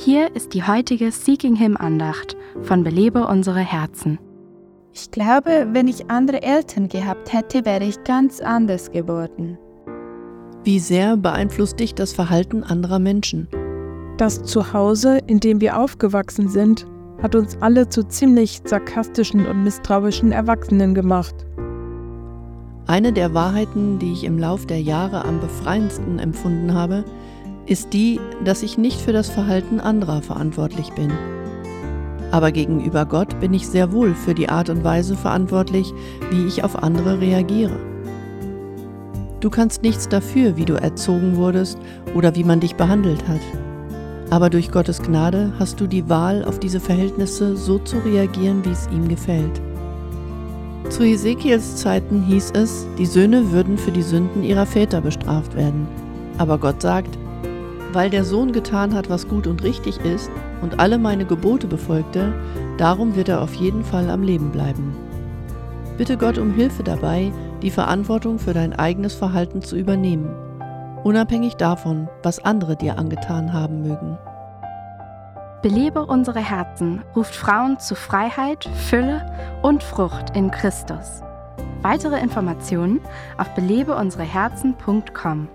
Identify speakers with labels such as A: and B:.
A: Hier ist die heutige Seeking Him Andacht von Belebe unsere Herzen.
B: Ich glaube, wenn ich andere Eltern gehabt hätte, wäre ich ganz anders geworden.
C: Wie sehr beeinflusst dich das Verhalten anderer Menschen?
D: Das Zuhause, in dem wir aufgewachsen sind, hat uns alle zu ziemlich sarkastischen und misstrauischen Erwachsenen gemacht.
C: Eine der Wahrheiten, die ich im Lauf der Jahre am befreiendsten empfunden habe, ist die, dass ich nicht für das Verhalten anderer verantwortlich bin. Aber gegenüber Gott bin ich sehr wohl für die Art und Weise verantwortlich, wie ich auf andere reagiere. Du kannst nichts dafür, wie du erzogen wurdest oder wie man dich behandelt hat. Aber durch Gottes Gnade hast du die Wahl, auf diese Verhältnisse so zu reagieren, wie es ihm gefällt. Zu Ezekiels Zeiten hieß es, die Söhne würden für die Sünden ihrer Väter bestraft werden. Aber Gott sagt, weil der Sohn getan hat, was gut und richtig ist und alle meine Gebote befolgte, darum wird er auf jeden Fall am Leben bleiben. Bitte Gott um Hilfe dabei, die Verantwortung für dein eigenes Verhalten zu übernehmen, unabhängig davon, was andere dir angetan haben mögen.
A: Belebe unsere Herzen ruft Frauen zu Freiheit, Fülle und Frucht in Christus. Weitere Informationen auf belebeunsereherzen.com.